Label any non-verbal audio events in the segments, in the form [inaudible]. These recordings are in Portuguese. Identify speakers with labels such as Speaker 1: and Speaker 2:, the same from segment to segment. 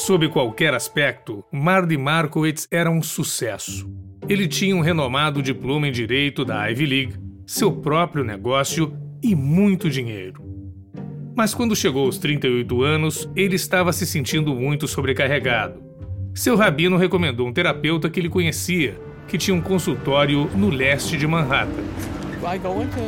Speaker 1: Sob qualquer aspecto, Mardy Markowitz era um sucesso. Ele tinha um renomado diploma em direito da Ivy League, seu próprio negócio e muito dinheiro. Mas quando chegou aos 38 anos, ele estava se sentindo muito sobrecarregado. Seu rabino recomendou um terapeuta que ele conhecia, que tinha um consultório no leste de Manhattan.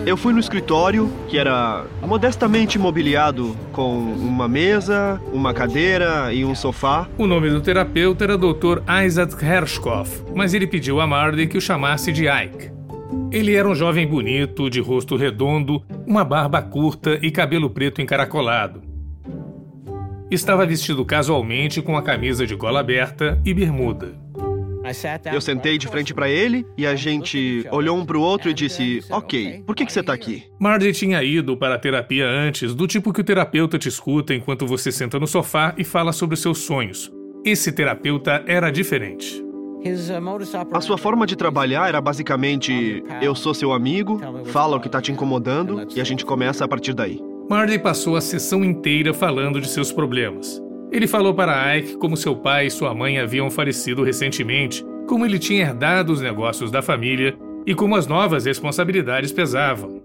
Speaker 2: Eu fui no escritório, que era modestamente mobiliado com uma mesa, uma cadeira e um sofá.
Speaker 1: O nome do terapeuta era Dr. Isaac Hershkoff, mas ele pediu a Marley que o chamasse de Ike. Ele era um jovem bonito, de rosto redondo, uma barba curta e cabelo preto encaracolado. Estava vestido casualmente com a camisa de gola aberta e bermuda.
Speaker 2: Eu sentei de frente para ele e a gente olhou um para o outro e disse: Ok, por que, que você está aqui?
Speaker 1: Marty tinha ido para a terapia antes, do tipo que o terapeuta te escuta enquanto você senta no sofá e fala sobre os seus sonhos. Esse terapeuta era diferente.
Speaker 2: A sua forma de trabalhar era basicamente: eu sou seu amigo, fala o que está te incomodando e a gente começa a partir daí.
Speaker 1: Marley passou a sessão inteira falando de seus problemas. Ele falou para Ike como seu pai e sua mãe haviam falecido recentemente, como ele tinha herdado os negócios da família e como as novas responsabilidades pesavam.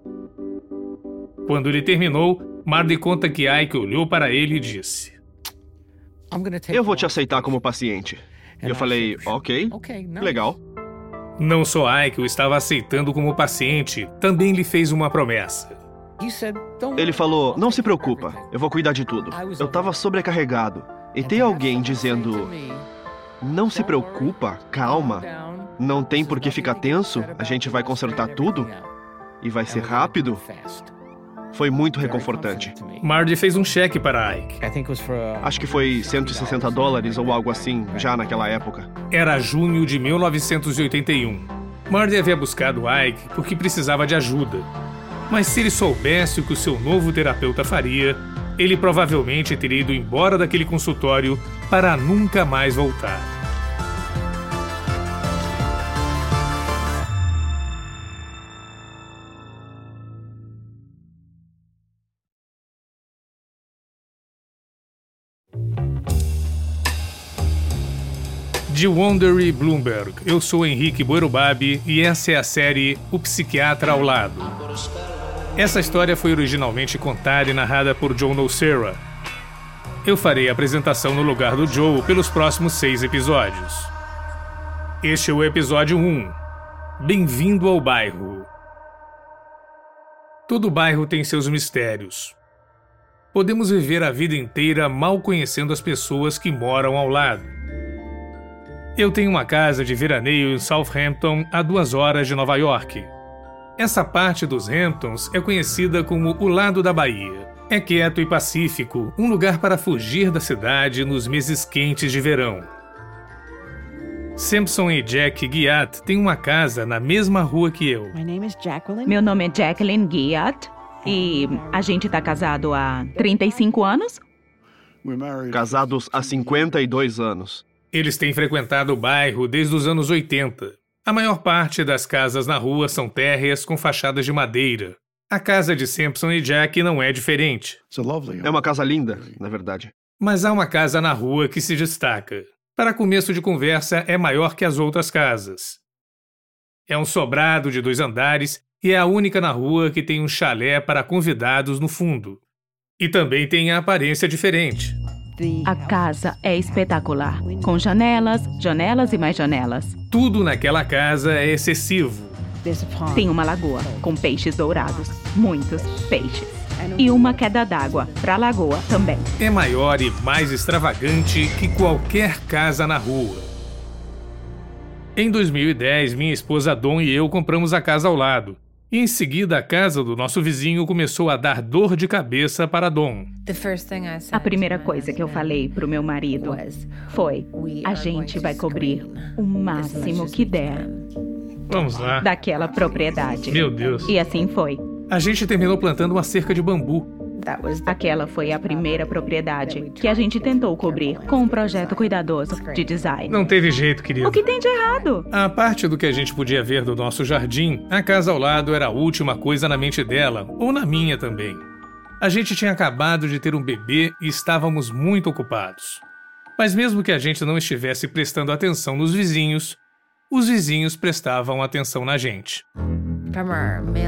Speaker 1: Quando ele terminou, Marley conta que Ike olhou para ele e disse:
Speaker 2: Eu vou te aceitar como paciente. E eu falei: Ok, legal.
Speaker 1: Não só Ike o estava aceitando como paciente, também lhe fez uma promessa.
Speaker 2: Ele falou: Não se preocupa, eu vou cuidar de tudo. Eu estava sobrecarregado. E tem alguém dizendo: Não se preocupa, calma. Não tem por que ficar tenso, a gente vai consertar tudo e vai ser rápido. Foi muito reconfortante.
Speaker 1: Marty fez um cheque para Ike.
Speaker 2: Acho que foi 160 dólares ou algo assim, já naquela época.
Speaker 1: Era junho de 1981. Marty havia buscado Ike porque precisava de ajuda. Mas se ele soubesse o que o seu novo terapeuta faria, ele provavelmente teria ido embora daquele consultório para nunca mais voltar. De Wondery Bloomberg, eu sou Henrique Boerubabi e essa é a série O Psiquiatra ao Lado. Essa história foi originalmente contada e narrada por John Nocera. Eu farei a apresentação no lugar do Joe pelos próximos seis episódios. Este é o episódio 1. Bem-vindo ao bairro. Todo bairro tem seus mistérios. Podemos viver a vida inteira mal conhecendo as pessoas que moram ao lado. Eu tenho uma casa de veraneio em Southampton, a duas horas de Nova York. Essa parte dos Hamptons é conhecida como o lado da Bahia. É quieto e pacífico, um lugar para fugir da cidade nos meses quentes de verão. Simpson e Jack Guiat têm uma casa na mesma rua que eu.
Speaker 3: Meu nome é Jacqueline Guiat e a gente tá casado há 35 anos.
Speaker 2: Casados há 52 anos.
Speaker 1: Eles têm frequentado o bairro desde os anos 80. A maior parte das casas na rua são térreas com fachadas de madeira. A casa de Simpson e Jack não é diferente.
Speaker 2: É uma casa linda, na verdade.
Speaker 1: Mas há uma casa na rua que se destaca. Para começo de conversa, é maior que as outras casas. É um sobrado de dois andares e é a única na rua que tem um chalé para convidados no fundo. E também tem a aparência diferente.
Speaker 3: A casa é espetacular, com janelas, janelas e mais janelas.
Speaker 1: Tudo naquela casa é excessivo.
Speaker 3: Tem uma lagoa com peixes dourados, muitos peixes. E uma queda d'água para a lagoa também.
Speaker 1: É maior e mais extravagante que qualquer casa na rua. Em 2010, minha esposa Dom e eu compramos a casa ao lado. E em seguida, a casa do nosso vizinho começou a dar dor de cabeça para Dom.
Speaker 3: A primeira coisa que eu falei para o meu marido foi: a gente vai cobrir o máximo que der.
Speaker 1: Vamos lá.
Speaker 3: Daquela propriedade.
Speaker 1: Meu Deus.
Speaker 3: E assim foi.
Speaker 1: A gente terminou plantando uma cerca de bambu.
Speaker 3: Aquela foi a primeira propriedade que a gente tentou cobrir com um projeto cuidadoso de design.
Speaker 1: Não teve jeito, querido.
Speaker 3: O que tem de errado?
Speaker 1: A parte do que a gente podia ver do nosso jardim, a casa ao lado era a última coisa na mente dela, ou na minha também. A gente tinha acabado de ter um bebê e estávamos muito ocupados. Mas mesmo que a gente não estivesse prestando atenção nos vizinhos, os vizinhos prestavam atenção na gente.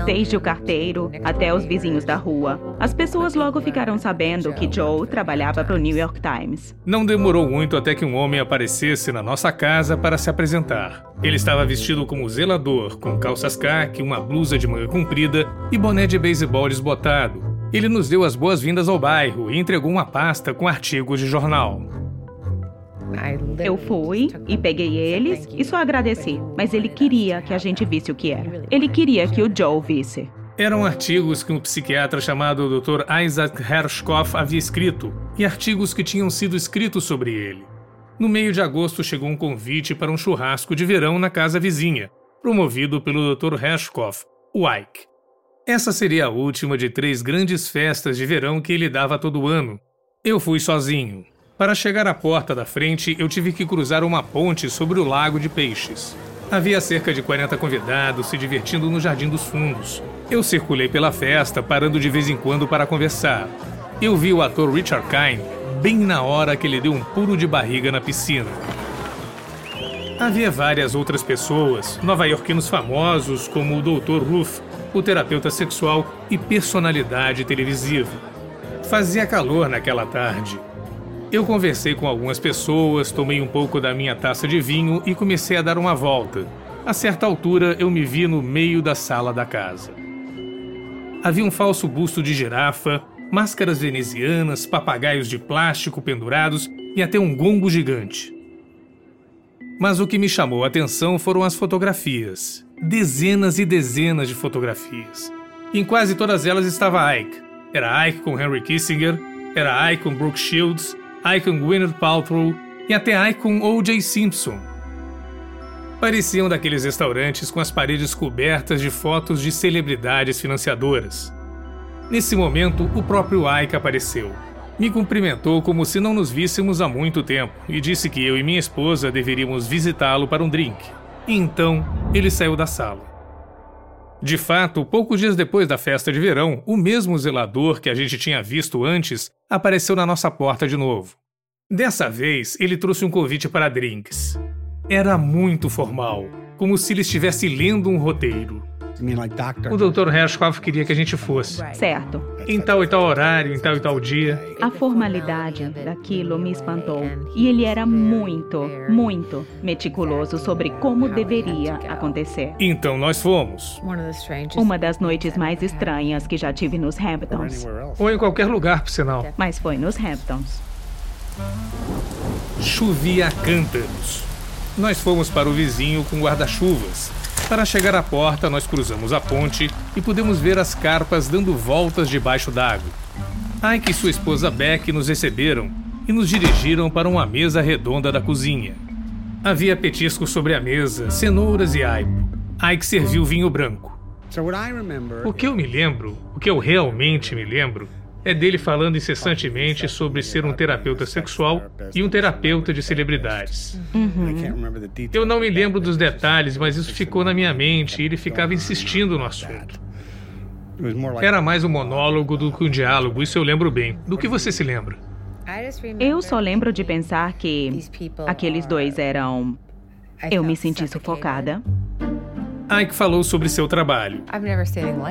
Speaker 3: Desde o carteiro até os vizinhos da rua, as pessoas logo ficaram sabendo que Joe trabalhava para o New York Times.
Speaker 1: Não demorou muito até que um homem aparecesse na nossa casa para se apresentar. Ele estava vestido como zelador, com calças caque, uma blusa de manga comprida e boné de beisebol desbotado. Ele nos deu as boas-vindas ao bairro e entregou uma pasta com artigos de jornal.
Speaker 3: Eu fui e peguei eles e só agradeci, mas ele queria que a gente visse o que era. Ele queria que o Joe visse.
Speaker 1: Eram artigos que um psiquiatra chamado Dr. Isaac Hershkoff havia escrito, e artigos que tinham sido escritos sobre ele. No meio de agosto chegou um convite para um churrasco de verão na casa vizinha, promovido pelo Dr. Hershkoff, o Ike. Essa seria a última de três grandes festas de verão que ele dava todo ano. Eu fui sozinho, para chegar à porta da frente, eu tive que cruzar uma ponte sobre o lago de peixes. Havia cerca de 40 convidados se divertindo no Jardim dos Fundos. Eu circulei pela festa, parando de vez em quando para conversar. Eu vi o ator Richard Kine bem na hora que ele deu um pulo de barriga na piscina. Havia várias outras pessoas, nova-iorquinos famosos como o Dr. Ruth, o terapeuta sexual e personalidade televisiva. Fazia calor naquela tarde. Eu conversei com algumas pessoas, tomei um pouco da minha taça de vinho e comecei a dar uma volta. A certa altura, eu me vi no meio da sala da casa. Havia um falso busto de girafa, máscaras venezianas, papagaios de plástico pendurados e até um gongo gigante. Mas o que me chamou a atenção foram as fotografias. Dezenas e dezenas de fotografias. Em quase todas elas estava Ike. Era Ike com Henry Kissinger, era Ike com Brooke Shields, Icon Gwyneth Paltrow e até Icon O.J. Simpson. Pareciam daqueles restaurantes com as paredes cobertas de fotos de celebridades financiadoras. Nesse momento, o próprio Ike apareceu. Me cumprimentou como se não nos víssemos há muito tempo e disse que eu e minha esposa deveríamos visitá-lo para um drink. E então, ele saiu da sala. De fato, poucos dias depois da festa de verão, o mesmo zelador que a gente tinha visto antes apareceu na nossa porta de novo. Dessa vez, ele trouxe um convite para drinks. Era muito formal, como se ele estivesse lendo um roteiro. O Dr. Hershkov queria que a gente fosse.
Speaker 3: Certo.
Speaker 1: Em tal e tal horário, em tal e tal dia.
Speaker 3: A formalidade daquilo me espantou. E ele era muito, muito meticuloso sobre como deveria acontecer.
Speaker 1: Então nós fomos.
Speaker 3: Uma das noites mais estranhas que já tive nos Hamptons.
Speaker 1: Ou em qualquer lugar, por sinal.
Speaker 3: Mas foi nos Hamptons.
Speaker 1: Chovia a cântaros. Nós fomos para o vizinho com guarda-chuvas para chegar à porta, nós cruzamos a ponte e pudemos ver as carpas dando voltas debaixo d'água. Ike e sua esposa Beck nos receberam e nos dirigiram para uma mesa redonda da cozinha. Havia petiscos sobre a mesa, cenouras e aipo. Ike serviu vinho branco. O que eu me lembro, o que eu realmente me lembro, é dele falando incessantemente sobre ser um terapeuta sexual e um terapeuta de celebridades.
Speaker 3: Uhum.
Speaker 1: Eu não me lembro dos detalhes, mas isso ficou na minha mente e ele ficava insistindo no assunto. Era mais um monólogo do que um diálogo, isso eu lembro bem. Do que você se lembra?
Speaker 3: Eu só lembro de pensar que aqueles dois eram. Eu me senti sufocada.
Speaker 1: Ike falou sobre seu trabalho.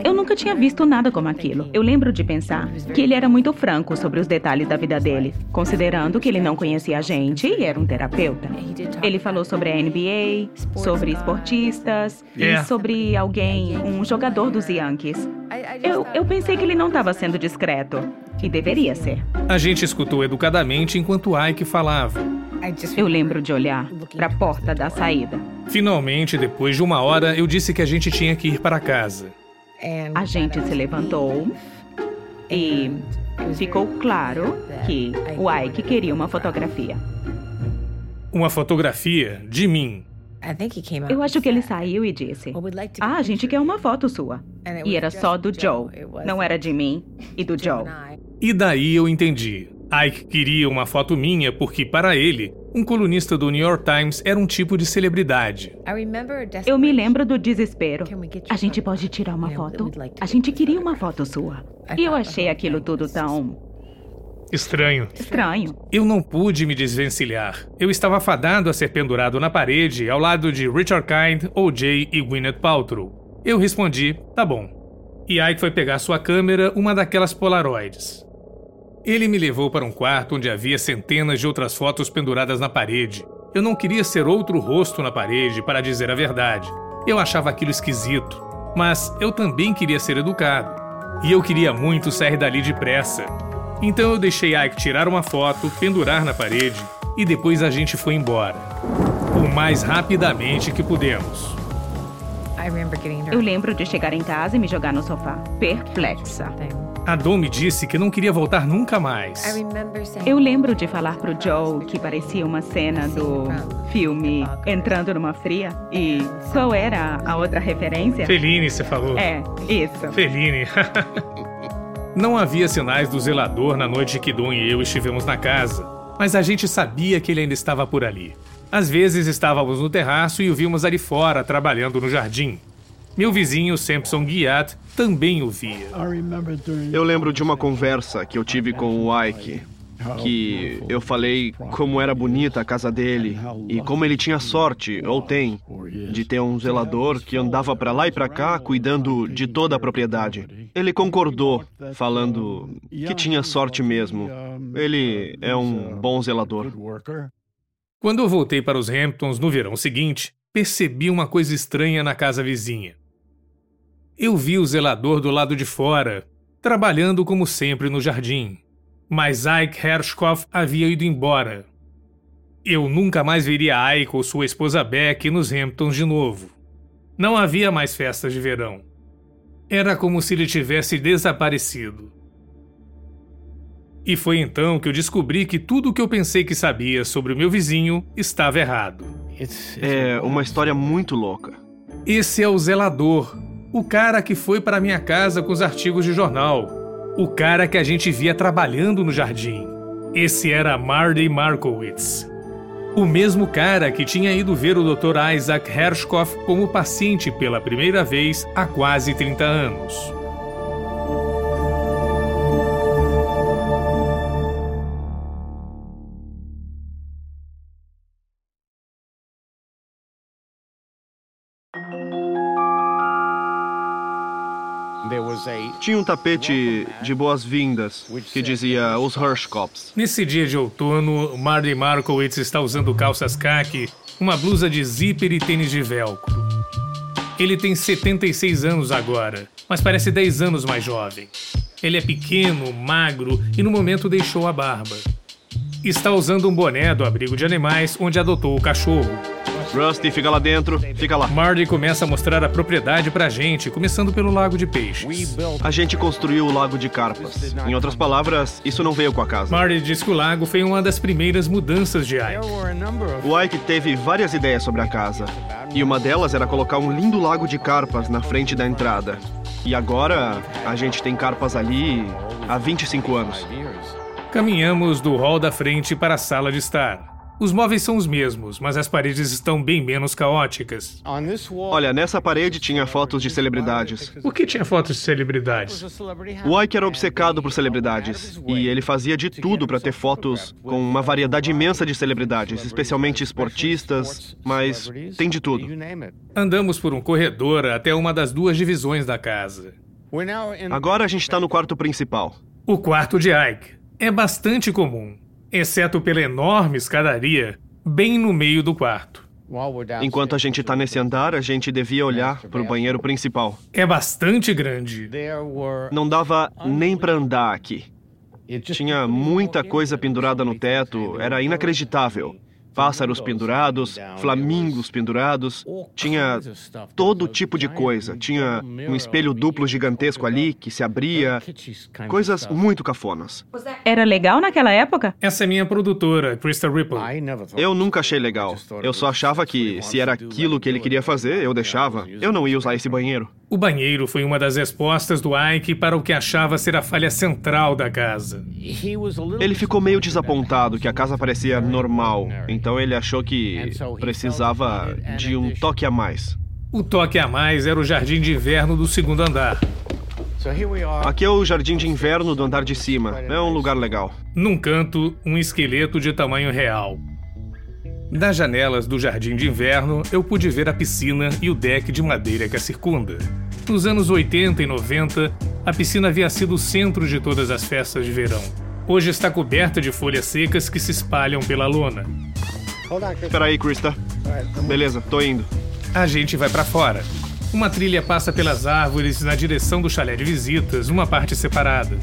Speaker 3: Eu nunca tinha visto nada como aquilo. Eu lembro de pensar que ele era muito franco sobre os detalhes da vida dele, considerando que ele não conhecia a gente e era um terapeuta. Ele falou sobre a NBA, sobre esportistas
Speaker 1: É.
Speaker 3: e sobre alguém, um jogador dos Yankees. Eu, eu pensei que ele não estava sendo discreto. E deveria ser.
Speaker 1: A gente escutou educadamente enquanto Ike falava.
Speaker 3: Eu lembro de olhar para a porta da saída.
Speaker 1: Finalmente, depois de uma hora, eu disse que a gente tinha que ir para casa.
Speaker 3: A gente se levantou e ficou claro que o Ike queria uma fotografia.
Speaker 1: Uma fotografia de mim.
Speaker 3: Eu acho que ele saiu e disse: Ah, a gente quer uma foto sua. E era só do Joe. Não era de mim e do Joe.
Speaker 1: E daí eu entendi. Ike queria uma foto minha porque, para ele, um colunista do New York Times era um tipo de celebridade.
Speaker 3: Eu me lembro do desespero. A gente pode tirar uma foto? A gente queria uma foto sua. E eu achei aquilo tudo tão.
Speaker 1: Estranho.
Speaker 3: Estranho.
Speaker 1: Eu não pude me desvencilhar. Eu estava fadado a ser pendurado na parede ao lado de Richard Kind, O.J. e Gwyneth Paltrow. Eu respondi, tá bom. E Ike foi pegar sua câmera, uma daquelas Polaroids. Ele me levou para um quarto onde havia centenas de outras fotos penduradas na parede. Eu não queria ser outro rosto na parede, para dizer a verdade. Eu achava aquilo esquisito. Mas eu também queria ser educado. E eu queria muito sair dali depressa. Então eu deixei Ike tirar uma foto, pendurar na parede e depois a gente foi embora. O mais rapidamente que pudemos.
Speaker 3: Eu lembro de chegar em casa e me jogar no sofá, perplexa.
Speaker 1: A Dom me disse que não queria voltar nunca mais.
Speaker 3: Eu lembro de falar pro Joe que parecia uma cena do filme Entrando numa Fria. E qual era a outra referência?
Speaker 1: Fellini, você falou.
Speaker 3: É, isso.
Speaker 1: Fellini. [laughs] não havia sinais do zelador na noite que Dom e eu estivemos na casa, mas a gente sabia que ele ainda estava por ali. Às vezes estávamos no terraço e o vimos ali fora, trabalhando no jardim. Meu vizinho, Sampson Guiat, também o via.
Speaker 2: Eu lembro de uma conversa que eu tive com o Ike, que eu falei como era bonita a casa dele e como ele tinha sorte, ou tem, de ter um zelador que andava para lá e para cá cuidando de toda a propriedade. Ele concordou, falando que tinha sorte mesmo. Ele é um bom zelador.
Speaker 1: Quando eu voltei para os Hamptons no verão seguinte, percebi uma coisa estranha na casa vizinha. Eu vi o zelador do lado de fora, trabalhando como sempre no jardim. Mas Ike Hershkoff havia ido embora. Eu nunca mais veria Ike ou sua esposa Beck nos Hamptons de novo. Não havia mais festas de verão. Era como se ele tivesse desaparecido. E foi então que eu descobri que tudo o que eu pensei que sabia sobre o meu vizinho estava errado.
Speaker 2: É uma história muito louca.
Speaker 1: Esse é o zelador, o cara que foi para minha casa com os artigos de jornal. O cara que a gente via trabalhando no jardim. Esse era Marty Markowitz. O mesmo cara que tinha ido ver o Dr. Isaac Hershkoff como paciente pela primeira vez há quase 30 anos.
Speaker 2: Tinha um tapete de boas-vindas que dizia os Hirschkops.
Speaker 1: Nesse dia de outono, Marty Markowitz está usando calças khaki, uma blusa de zíper e tênis de velcro. Ele tem 76 anos agora, mas parece 10 anos mais jovem. Ele é pequeno, magro e no momento deixou a barba. Está usando um boné do abrigo de animais onde adotou o cachorro.
Speaker 2: Rusty, fica lá dentro. Fica lá.
Speaker 1: Marty começa a mostrar a propriedade pra gente, começando pelo lago de peixes.
Speaker 2: A gente construiu o lago de carpas. Em outras palavras, isso não veio com a casa.
Speaker 1: Marty diz que o lago foi uma das primeiras mudanças de Ike.
Speaker 2: O Ike teve várias ideias sobre a casa. E uma delas era colocar um lindo lago de carpas na frente da entrada. E agora, a gente tem carpas ali há 25 anos.
Speaker 1: Caminhamos do hall da frente para a sala de estar. Os móveis são os mesmos, mas as paredes estão bem menos caóticas.
Speaker 2: Olha, nessa parede tinha fotos de celebridades.
Speaker 1: Por que tinha fotos de celebridades?
Speaker 2: O Ike era obcecado por celebridades e ele fazia de tudo para ter fotos com uma variedade imensa de celebridades, especialmente esportistas, mas tem de tudo.
Speaker 1: Andamos por um corredor até uma das duas divisões da casa.
Speaker 2: Agora a gente está no quarto principal.
Speaker 1: O quarto de Ike. É bastante comum exceto pela enorme escadaria bem no meio do quarto.
Speaker 2: Enquanto a gente está nesse andar, a gente devia olhar para o banheiro principal.
Speaker 1: É bastante grande.
Speaker 2: Não dava nem para andar aqui. Tinha muita coisa pendurada no teto, era inacreditável pássaros pendurados, flamingos pendurados, tinha todo tipo de coisa. Tinha um espelho duplo gigantesco ali que se abria, coisas muito cafonas.
Speaker 3: Era legal naquela época?
Speaker 1: Essa é minha produtora, Krista Ripple.
Speaker 2: Eu nunca achei legal. Eu só achava que se era aquilo que ele queria fazer, eu deixava. Eu não ia usar esse banheiro.
Speaker 1: O banheiro foi uma das respostas do Ike para o que achava ser a falha central da casa.
Speaker 2: Ele ficou meio desapontado que a casa parecia normal, então ele achou que precisava de um toque a mais.
Speaker 1: O toque a mais era o jardim de inverno do segundo andar.
Speaker 2: Aqui é o jardim de inverno do andar de cima. É um lugar legal.
Speaker 1: Num canto, um esqueleto de tamanho real. Das janelas do jardim de inverno, eu pude ver a piscina e o deck de madeira que a circunda. Nos anos 80 e 90, a piscina havia sido o centro de todas as festas de verão. Hoje está coberta de folhas secas que se espalham pela lona.
Speaker 2: Espera aí, Krista. Beleza, tô indo.
Speaker 1: A gente vai para fora. Uma trilha passa pelas árvores na direção do chalé de visitas, uma parte separada.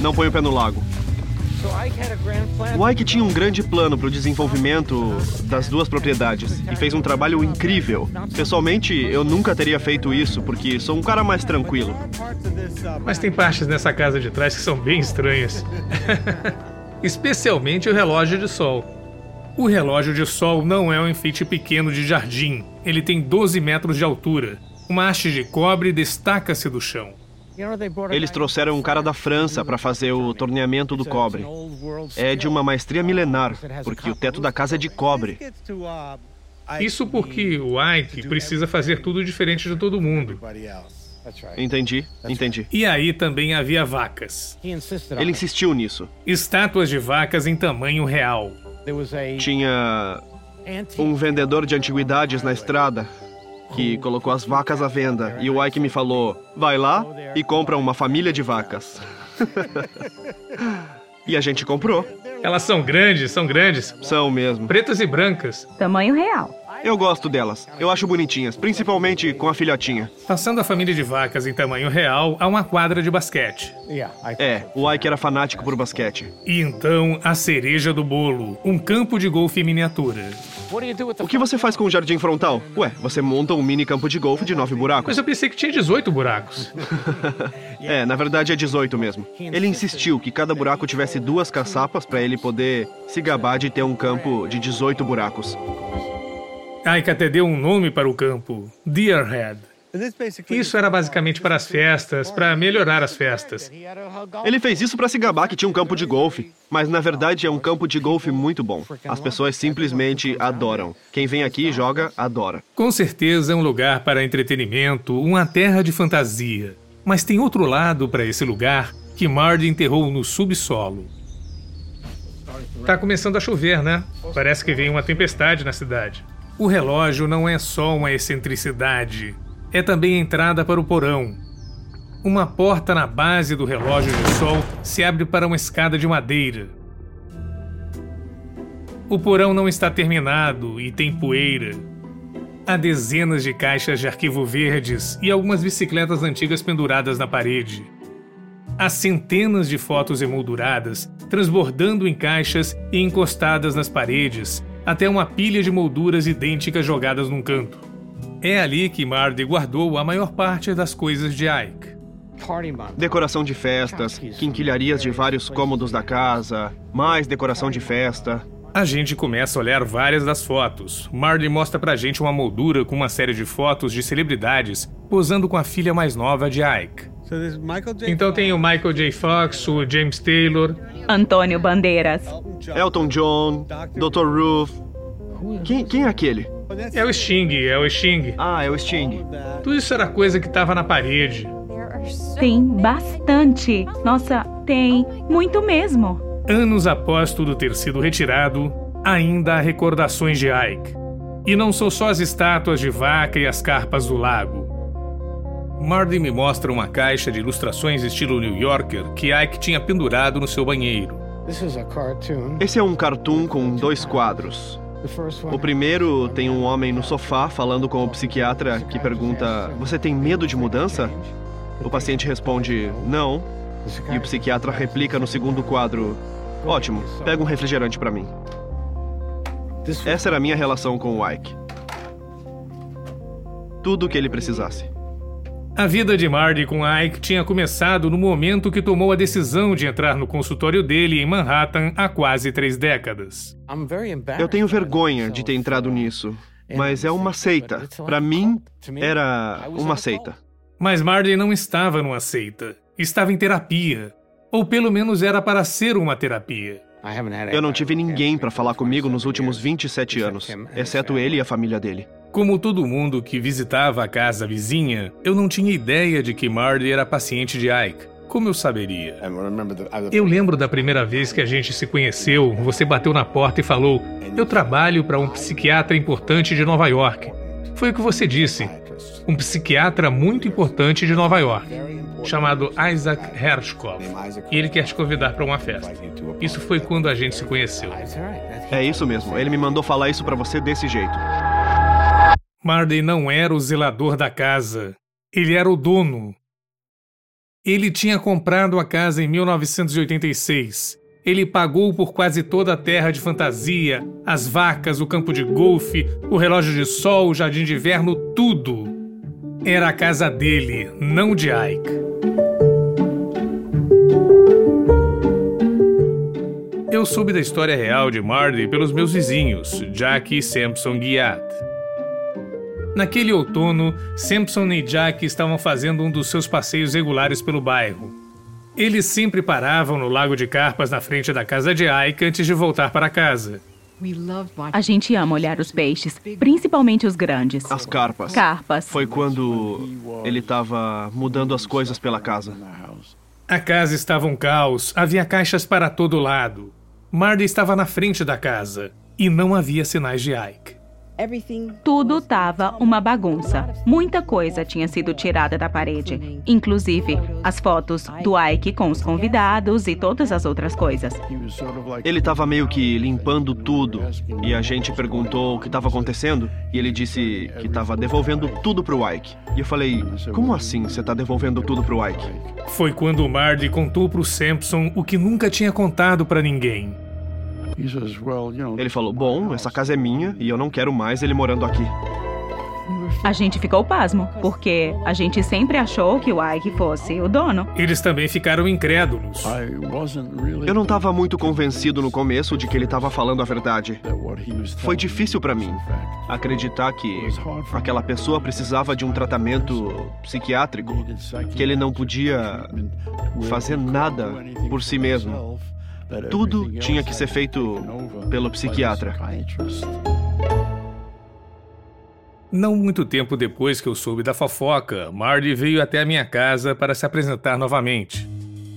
Speaker 2: Não põe o pé no lago. O Ike tinha um grande plano para o desenvolvimento das duas propriedades e fez um trabalho incrível. Pessoalmente, eu nunca teria feito isso porque sou um cara mais tranquilo.
Speaker 1: Mas tem partes nessa casa de trás que são bem estranhas. [laughs] Especialmente o relógio de sol. O relógio de sol não é um enfeite pequeno de jardim. Ele tem 12 metros de altura. Uma haste de cobre destaca-se do chão.
Speaker 2: Eles trouxeram um cara da França para fazer o torneamento do cobre. É de uma maestria milenar, porque o teto da casa é de cobre.
Speaker 1: Isso porque o Ike precisa fazer tudo diferente de todo mundo.
Speaker 2: Entendi, entendi.
Speaker 1: E aí também havia vacas.
Speaker 2: Ele insistiu nisso.
Speaker 1: Estátuas de vacas em tamanho real.
Speaker 2: Tinha um vendedor de antiguidades na estrada que colocou as vacas à venda e o Ike me falou: vai lá e compra uma família de vacas. [laughs] e a gente comprou.
Speaker 1: Elas são grandes, são grandes.
Speaker 2: São mesmo.
Speaker 1: Pretas e brancas.
Speaker 3: Tamanho real.
Speaker 2: Eu gosto delas. Eu acho bonitinhas, principalmente com a filhotinha.
Speaker 1: Passando a família de vacas em tamanho real a uma quadra de basquete.
Speaker 2: É, o Ike era fanático por basquete.
Speaker 1: E então a cereja do bolo, um campo de golfe em miniatura.
Speaker 2: O que você faz com o jardim frontal? Ué, você monta um mini campo de golfe de nove buracos.
Speaker 1: Mas eu pensei que tinha 18 buracos. [laughs]
Speaker 2: é, na verdade é 18 mesmo. Ele insistiu que cada buraco tivesse duas caçapas para ele poder se gabar de ter um campo de 18 buracos.
Speaker 1: Ike até deu um nome para o campo: Deerhead. Isso era basicamente para as festas, para melhorar as festas.
Speaker 2: Ele fez isso para se gabar que tinha um campo de golfe, mas na verdade é um campo de golfe muito bom. As pessoas simplesmente adoram. Quem vem aqui e joga, adora.
Speaker 1: Com certeza é um lugar para entretenimento, uma terra de fantasia. Mas tem outro lado para esse lugar que Mardy enterrou no subsolo. Tá começando a chover, né? Parece que vem uma tempestade na cidade. O relógio não é só uma excentricidade, é também a entrada para o porão. Uma porta na base do relógio de sol se abre para uma escada de madeira. O porão não está terminado e tem poeira. Há dezenas de caixas de arquivo verdes e algumas bicicletas antigas penduradas na parede. Há centenas de fotos emolduradas transbordando em caixas e encostadas nas paredes, até uma pilha de molduras idênticas jogadas num canto. É ali que Mardy guardou a maior parte das coisas de Ike.
Speaker 2: Decoração de festas, quinquilharias de vários cômodos da casa, mais decoração de festa.
Speaker 1: A gente começa a olhar várias das fotos. Mardy mostra pra gente uma moldura com uma série de fotos de celebridades posando com a filha mais nova de Ike. Então tem o Michael J. Fox, o James Taylor,
Speaker 3: Antônio Bandeiras,
Speaker 2: Elton John, Dr. Ruth. Quem, quem é aquele?
Speaker 1: É o Sting, é o Sting.
Speaker 2: Ah, é o Sting.
Speaker 1: Tudo isso era coisa que estava na parede.
Speaker 3: Tem bastante. Nossa, tem muito mesmo.
Speaker 1: Anos após tudo ter sido retirado, ainda há recordações de Ike. E não são só as estátuas de vaca e as carpas do lago. Mardy me mostra uma caixa de ilustrações estilo New Yorker que Ike tinha pendurado no seu banheiro.
Speaker 2: Esse é um cartoon com dois quadros. O primeiro tem um homem no sofá falando com o psiquiatra que pergunta: Você tem medo de mudança? O paciente responde: Não. E o psiquiatra replica no segundo quadro: Ótimo, pega um refrigerante para mim. Essa era a minha relação com o Ike. Tudo o que ele precisasse.
Speaker 1: A vida de Marty com Ike tinha começado no momento que tomou a decisão de entrar no consultório dele em Manhattan há quase três décadas.
Speaker 2: Eu tenho vergonha de ter entrado nisso, mas é uma seita. Para mim, era uma seita.
Speaker 1: Mas Marty não estava numa seita. Estava em terapia. Ou pelo menos era para ser uma terapia.
Speaker 2: Eu não tive ninguém para falar comigo nos últimos 27 anos, exceto ele e a família dele.
Speaker 1: Como todo mundo que visitava a casa vizinha, eu não tinha ideia de que Marty era paciente de Ike. Como eu saberia? Eu lembro da primeira vez que a gente se conheceu, você bateu na porta e falou: Eu trabalho para um psiquiatra importante de Nova York. Foi o que você disse. Um psiquiatra muito importante de Nova York, chamado Isaac Hershkov. E ele quer te convidar para uma festa. Isso foi quando a gente se conheceu.
Speaker 2: É isso mesmo. Ele me mandou falar isso para você desse jeito.
Speaker 1: Marday não era o zelador da casa. Ele era o dono. Ele tinha comprado a casa em 1986. Ele pagou por quase toda a terra de fantasia, as vacas, o campo de golfe, o relógio de sol, o jardim de inverno, tudo. Era a casa dele, não de Ike. Eu soube da história real de Marty pelos meus vizinhos, Jack e Sampson Guiat. Naquele outono, Sampson e Jack estavam fazendo um dos seus passeios regulares pelo bairro. Eles sempre paravam no lago de carpas na frente da casa de Ike antes de voltar para casa.
Speaker 3: A gente ama olhar os peixes, principalmente os grandes.
Speaker 2: As carpas.
Speaker 3: Carpas.
Speaker 2: Foi quando ele estava mudando as coisas pela casa.
Speaker 1: A casa estava um caos, havia caixas para todo lado. Marty estava na frente da casa e não havia sinais de Ike.
Speaker 3: Tudo estava uma bagunça. Muita coisa tinha sido tirada da parede, inclusive as fotos do Ike com os convidados e todas as outras coisas.
Speaker 2: Ele estava meio que limpando tudo e a gente perguntou o que estava acontecendo e ele disse que estava devolvendo tudo pro Ike. E eu falei: "Como assim você está devolvendo tudo pro Ike?"
Speaker 1: Foi quando o Marty contou pro Sampson o que nunca tinha contado para ninguém.
Speaker 2: Ele falou: Bom, essa casa é minha e eu não quero mais ele morando aqui.
Speaker 3: A gente ficou pasmo, porque a gente sempre achou que o Ike fosse o dono.
Speaker 1: Eles também ficaram incrédulos.
Speaker 2: Eu não estava muito convencido no começo de que ele estava falando a verdade. Foi difícil para mim acreditar que aquela pessoa precisava de um tratamento psiquiátrico, que ele não podia fazer nada por si mesmo. Tudo tinha que ser feito pelo psiquiatra.
Speaker 1: Não muito tempo depois que eu soube da fofoca, Marty veio até a minha casa para se apresentar novamente.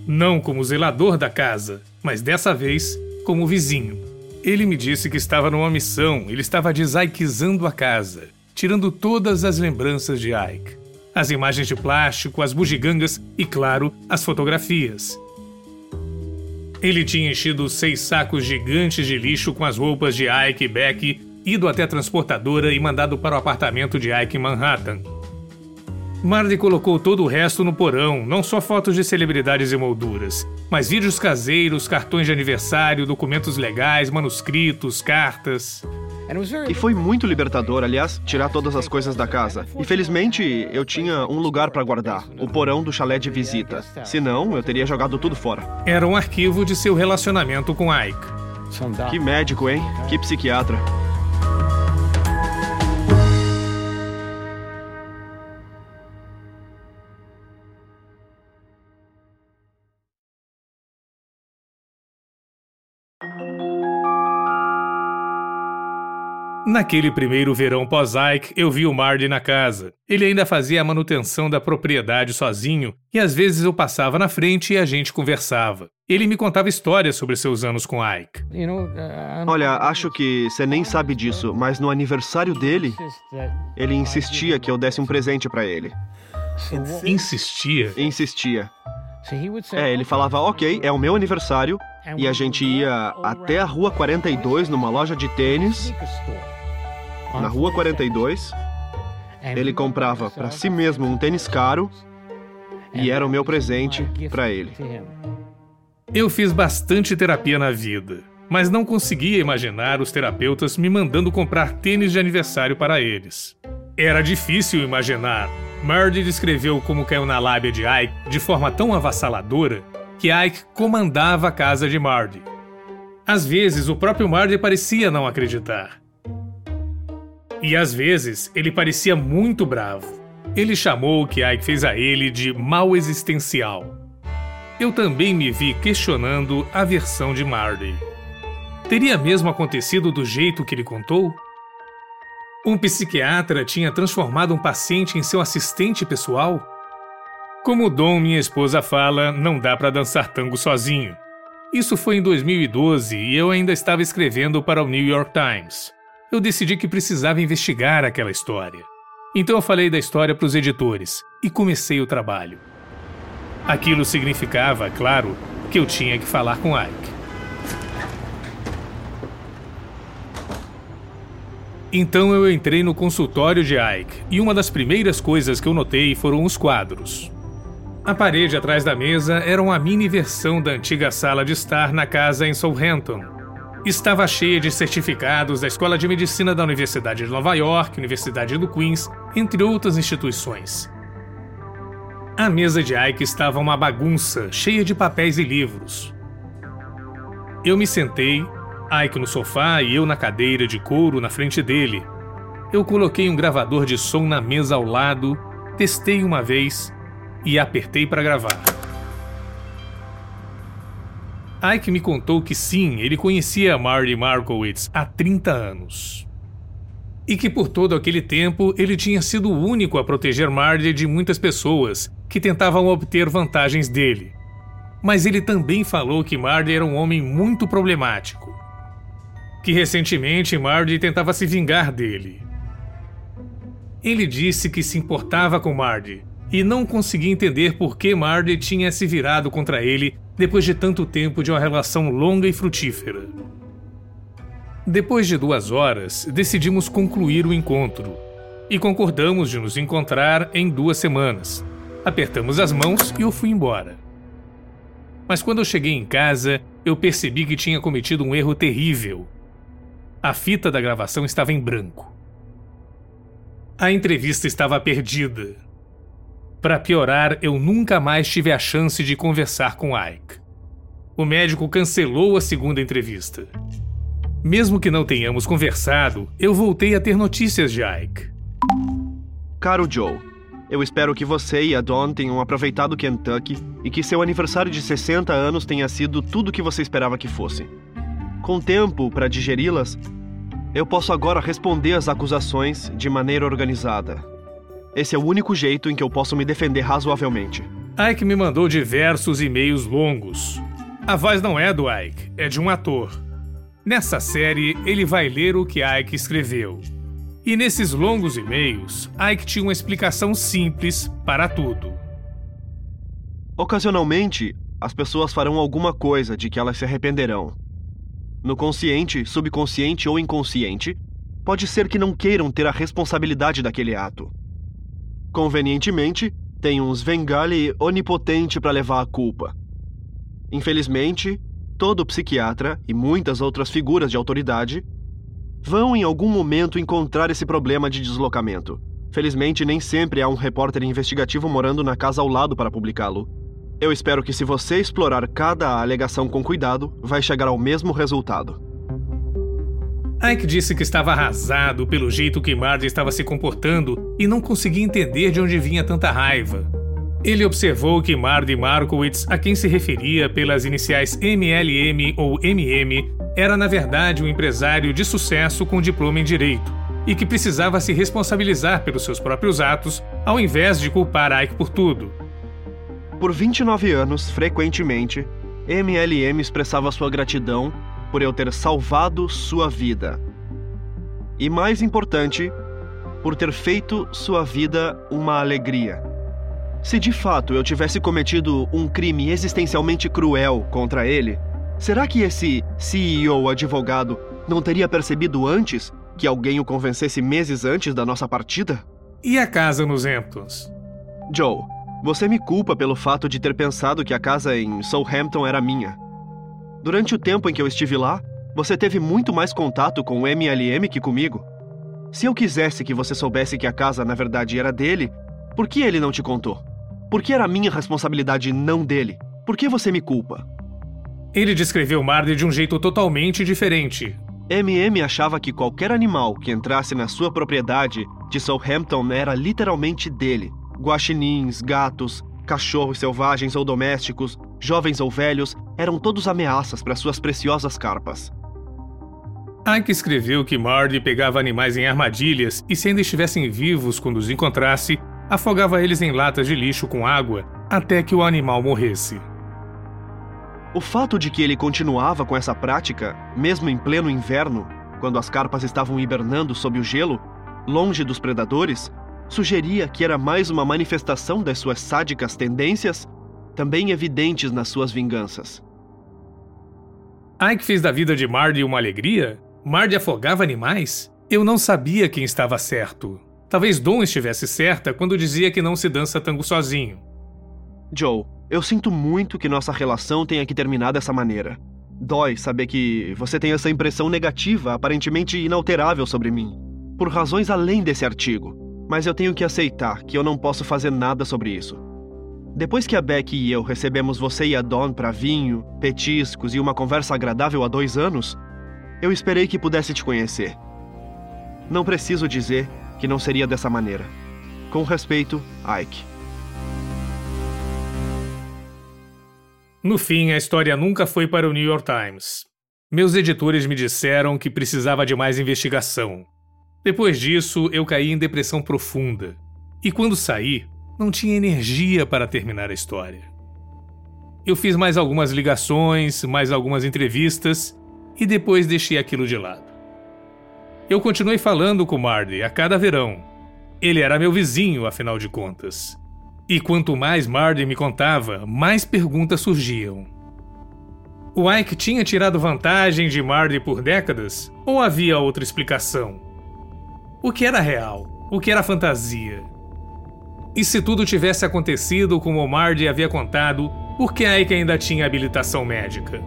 Speaker 1: Não como zelador da casa, mas dessa vez como vizinho. Ele me disse que estava numa missão, ele estava desaikizando a casa, tirando todas as lembranças de Ike. As imagens de plástico, as bugigangas e, claro, as fotografias. Ele tinha enchido seis sacos gigantes de lixo com as roupas de Ike e Beck, ido até a transportadora e mandado para o apartamento de Ike em Manhattan. Marley colocou todo o resto no porão, não só fotos de celebridades e molduras, mas vídeos caseiros, cartões de aniversário, documentos legais, manuscritos, cartas.
Speaker 2: E foi muito libertador, aliás, tirar todas as coisas da casa. E felizmente eu tinha um lugar para guardar, o porão do chalé de visita. Senão, eu teria jogado tudo fora.
Speaker 1: Era um arquivo de seu relacionamento com Ike.
Speaker 2: Que médico, hein? Que psiquiatra.
Speaker 1: Naquele primeiro verão pós-Ike, eu vi o Marty na casa. Ele ainda fazia a manutenção da propriedade sozinho e às vezes eu passava na frente e a gente conversava. Ele me contava histórias sobre seus anos com Ike.
Speaker 2: Uh, Olha, acho que você nem sabe disso, mas no aniversário dele, ele insistia que eu desse um presente para ele.
Speaker 1: Insistia?
Speaker 2: Insistia. É, ele falava: ok, é o meu aniversário, e a gente ia até a rua 42 numa loja de tênis na Rua 42. Ele comprava para si mesmo um tênis caro e era o meu presente para ele.
Speaker 1: Eu fiz bastante terapia na vida, mas não conseguia imaginar os terapeutas me mandando comprar tênis de aniversário para eles. Era difícil imaginar. Murdy descreveu como caiu na lábia de Ike de forma tão avassaladora que Ike comandava a casa de Marty. Às vezes, o próprio Marty parecia não acreditar. E às vezes ele parecia muito bravo. Ele chamou o que Ike fez a ele de mal existencial. Eu também me vi questionando a versão de Marty. Teria mesmo acontecido do jeito que ele contou? Um psiquiatra tinha transformado um paciente em seu assistente pessoal? Como Dom, minha esposa, fala, não dá para dançar tango sozinho. Isso foi em 2012 e eu ainda estava escrevendo para o New York Times. Eu decidi que precisava investigar aquela história. Então eu falei da história para os editores e comecei o trabalho. Aquilo significava, claro, que eu tinha que falar com Ike. Então eu entrei no consultório de Ike e uma das primeiras coisas que eu notei foram os quadros. A parede atrás da mesa era uma mini versão da antiga sala de estar na casa em Southampton. Estava cheia de certificados da Escola de Medicina da Universidade de Nova York, Universidade do Queens, entre outras instituições. A mesa de Ike estava uma bagunça, cheia de papéis e livros. Eu me sentei, Ike no sofá e eu na cadeira de couro na frente dele. Eu coloquei um gravador de som na mesa ao lado, testei uma vez e apertei para gravar. Ike me contou que sim, ele conhecia Marty Markowitz há 30 anos. E que por todo aquele tempo ele tinha sido o único a proteger Marty de muitas pessoas que tentavam obter vantagens dele. Mas ele também falou que Marty era um homem muito problemático. Que recentemente Marty tentava se vingar dele. Ele disse que se importava com Marty, e não conseguia entender por que Marley tinha se virado contra ele depois de tanto tempo de uma relação longa e frutífera. Depois de duas horas, decidimos concluir o encontro e concordamos de nos encontrar em duas semanas. Apertamos as mãos e eu fui embora. Mas quando eu cheguei em casa, eu percebi que tinha cometido um erro terrível. A fita da gravação estava em branco. A entrevista estava perdida. Para piorar, eu nunca mais tive a chance de conversar com Ike. O médico cancelou a segunda entrevista. Mesmo que não tenhamos conversado, eu voltei a ter notícias de Ike.
Speaker 2: Caro Joe, eu espero que você e a Dawn tenham aproveitado Kentucky e que seu aniversário de 60 anos tenha sido tudo o que você esperava que fosse. Com tempo para digeri-las, eu posso agora responder às acusações de maneira organizada. Esse é o único jeito em que eu posso me defender razoavelmente.
Speaker 1: Ike me mandou diversos e-mails longos. A voz não é do Ike, é de um ator. Nessa série, ele vai ler o que Ike escreveu. E nesses longos e-mails, Ike tinha uma explicação simples para tudo.
Speaker 2: Ocasionalmente, as pessoas farão alguma coisa de que elas se arrependerão. No consciente, subconsciente ou inconsciente, pode ser que não queiram ter a responsabilidade daquele ato. Convenientemente, tem um Svengali onipotente para levar a culpa. Infelizmente, todo psiquiatra e muitas outras figuras de autoridade vão em algum momento encontrar esse problema de deslocamento. Felizmente, nem sempre há um repórter investigativo morando na casa ao lado para publicá-lo. Eu espero que, se você explorar cada alegação com cuidado, vai chegar ao mesmo resultado.
Speaker 1: Ike disse que estava arrasado pelo jeito que Marge estava se comportando e não conseguia entender de onde vinha tanta raiva. Ele observou que Marty Markowitz, a quem se referia pelas iniciais MLM ou MM, era na verdade um empresário de sucesso com diploma em direito e que precisava se responsabilizar pelos seus próprios atos ao invés de culpar Ike por tudo.
Speaker 2: Por 29 anos, frequentemente, MLM expressava sua gratidão por eu ter salvado sua vida. E mais importante, por ter feito sua vida uma alegria. Se de fato eu tivesse cometido um crime existencialmente cruel contra ele, será que esse CEO advogado não teria percebido antes que alguém o convencesse meses antes da nossa partida?
Speaker 1: E a casa nos Hamptons?
Speaker 2: Joe, você me culpa pelo fato de ter pensado que a casa em Southampton era minha. Durante o tempo em que eu estive lá, você teve muito mais contato com o MLM que comigo. Se eu quisesse que você soubesse que a casa na verdade era dele, por que ele não te contou? Por que era minha responsabilidade e não dele? Por que você me culpa?
Speaker 1: Ele descreveu Marley de um jeito totalmente diferente.
Speaker 2: MM achava que qualquer animal que entrasse na sua propriedade de Southampton era literalmente dele. Guaxinins, gatos, Cachorros selvagens ou domésticos, jovens ou velhos, eram todos ameaças para suas preciosas carpas.
Speaker 1: Ike escreveu que Marty pegava animais em armadilhas e, se ainda estivessem vivos quando os encontrasse, afogava eles em latas de lixo com água até que o animal morresse.
Speaker 2: O fato de que ele continuava com essa prática, mesmo em pleno inverno, quando as carpas estavam hibernando sob o gelo, longe dos predadores, sugeria que era mais uma manifestação das suas sádicas tendências, também evidentes nas suas vinganças.
Speaker 1: Ike fez da vida de Marty uma alegria? Marty afogava animais? Eu não sabia quem estava certo. Talvez Dom estivesse certa quando dizia que não se dança tango sozinho.
Speaker 2: Joe, eu sinto muito que nossa relação tenha que terminar dessa maneira. Dói saber que você tem essa impressão negativa, aparentemente inalterável sobre mim, por razões além desse artigo. Mas eu tenho que aceitar que eu não posso fazer nada sobre isso. Depois que a Beck e eu recebemos você e a Dawn para vinho, petiscos e uma conversa agradável há dois anos, eu esperei que pudesse te conhecer. Não preciso dizer que não seria dessa maneira. Com respeito, Ike.
Speaker 1: No fim, a história nunca foi para o New York Times. Meus editores me disseram que precisava de mais investigação. Depois disso, eu caí em depressão profunda. E quando saí, não tinha energia para terminar a história. Eu fiz mais algumas ligações, mais algumas entrevistas e depois deixei aquilo de lado. Eu continuei falando com Marty a cada verão. Ele era meu vizinho, afinal de contas. E quanto mais Marty me contava, mais perguntas surgiam. O Ike tinha tirado vantagem de Marty por décadas? Ou havia outra explicação? O que era real? O que era fantasia? E se tudo tivesse acontecido como o Marty havia contado, por que Ike ainda tinha habilitação médica?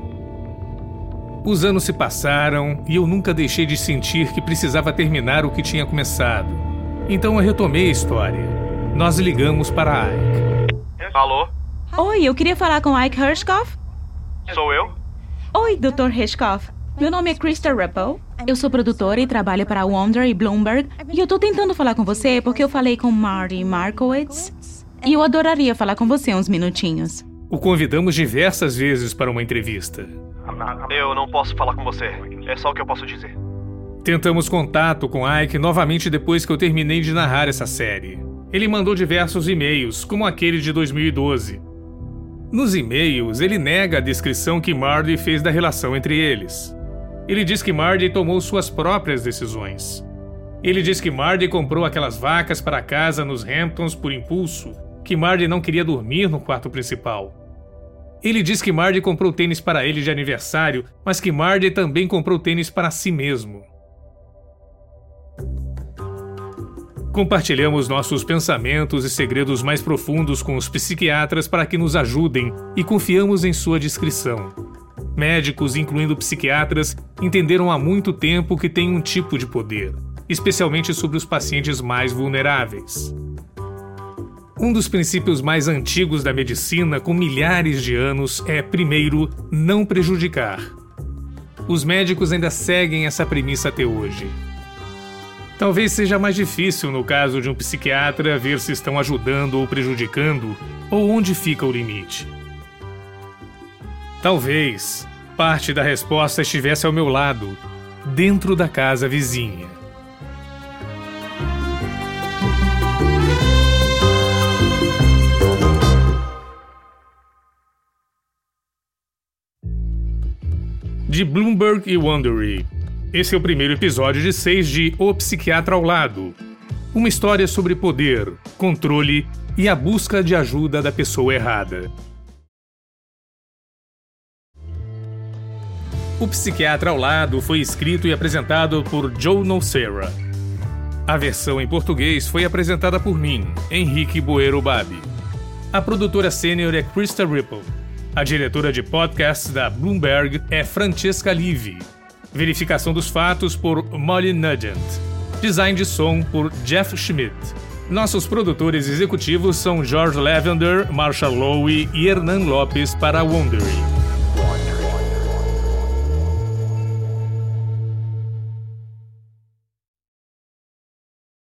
Speaker 1: Os anos se passaram e eu nunca deixei de sentir que precisava terminar o que tinha começado. Então eu retomei a história. Nós ligamos para Ike.
Speaker 2: Alô?
Speaker 3: Oi, eu queria falar com Ike Hershkoff.
Speaker 2: Sou eu?
Speaker 3: Oi, Dr. Hershkoff. Meu nome é Krista Ripple. Eu sou produtora e trabalho para a Wonder e Bloomberg. E eu tô tentando falar com você porque eu falei com Marty Markowitz. E eu adoraria falar com você uns minutinhos.
Speaker 1: O convidamos diversas vezes para uma entrevista.
Speaker 2: Eu não posso falar com você. É só o que eu posso dizer.
Speaker 1: Tentamos contato com Ike novamente depois que eu terminei de narrar essa série. Ele mandou diversos e-mails, como aquele de 2012. Nos e-mails, ele nega a descrição que Marty fez da relação entre eles. Ele diz que Marty tomou suas próprias decisões. Ele diz que Marty comprou aquelas vacas para casa nos Hamptons por impulso, que Marty não queria dormir no quarto principal ele diz que Marty comprou tênis para ele de aniversário, mas que Marty também comprou tênis para si mesmo. Compartilhamos nossos pensamentos e segredos mais profundos com os psiquiatras para que nos ajudem e confiamos em sua descrição. Médicos, incluindo psiquiatras, entenderam há muito tempo que tem um tipo de poder, especialmente sobre os pacientes mais vulneráveis. Um dos princípios mais antigos da medicina, com milhares de anos, é, primeiro, não prejudicar. Os médicos ainda seguem essa premissa até hoje. Talvez seja mais difícil no caso de um psiquiatra ver se estão ajudando ou prejudicando, ou onde fica o limite. Talvez parte da resposta estivesse ao meu lado, dentro da casa vizinha. de Bloomberg e Wondery. Esse é o primeiro episódio de seis de O Psiquiatra ao Lado. Uma história sobre poder, controle e a busca de ajuda da pessoa errada. O Psiquiatra ao Lado foi escrito e apresentado por Joe Nocera. A versão em português foi apresentada por mim, Henrique Boero Babi. A produtora sênior é Krista Ripple. A diretora de podcasts da Bloomberg é Francesca Livi. Verificação dos fatos por Molly Nugent. Design de som por Jeff Schmidt. Nossos produtores executivos são George Lavender, Marshall Lowe e Hernan Lopes para Wondery.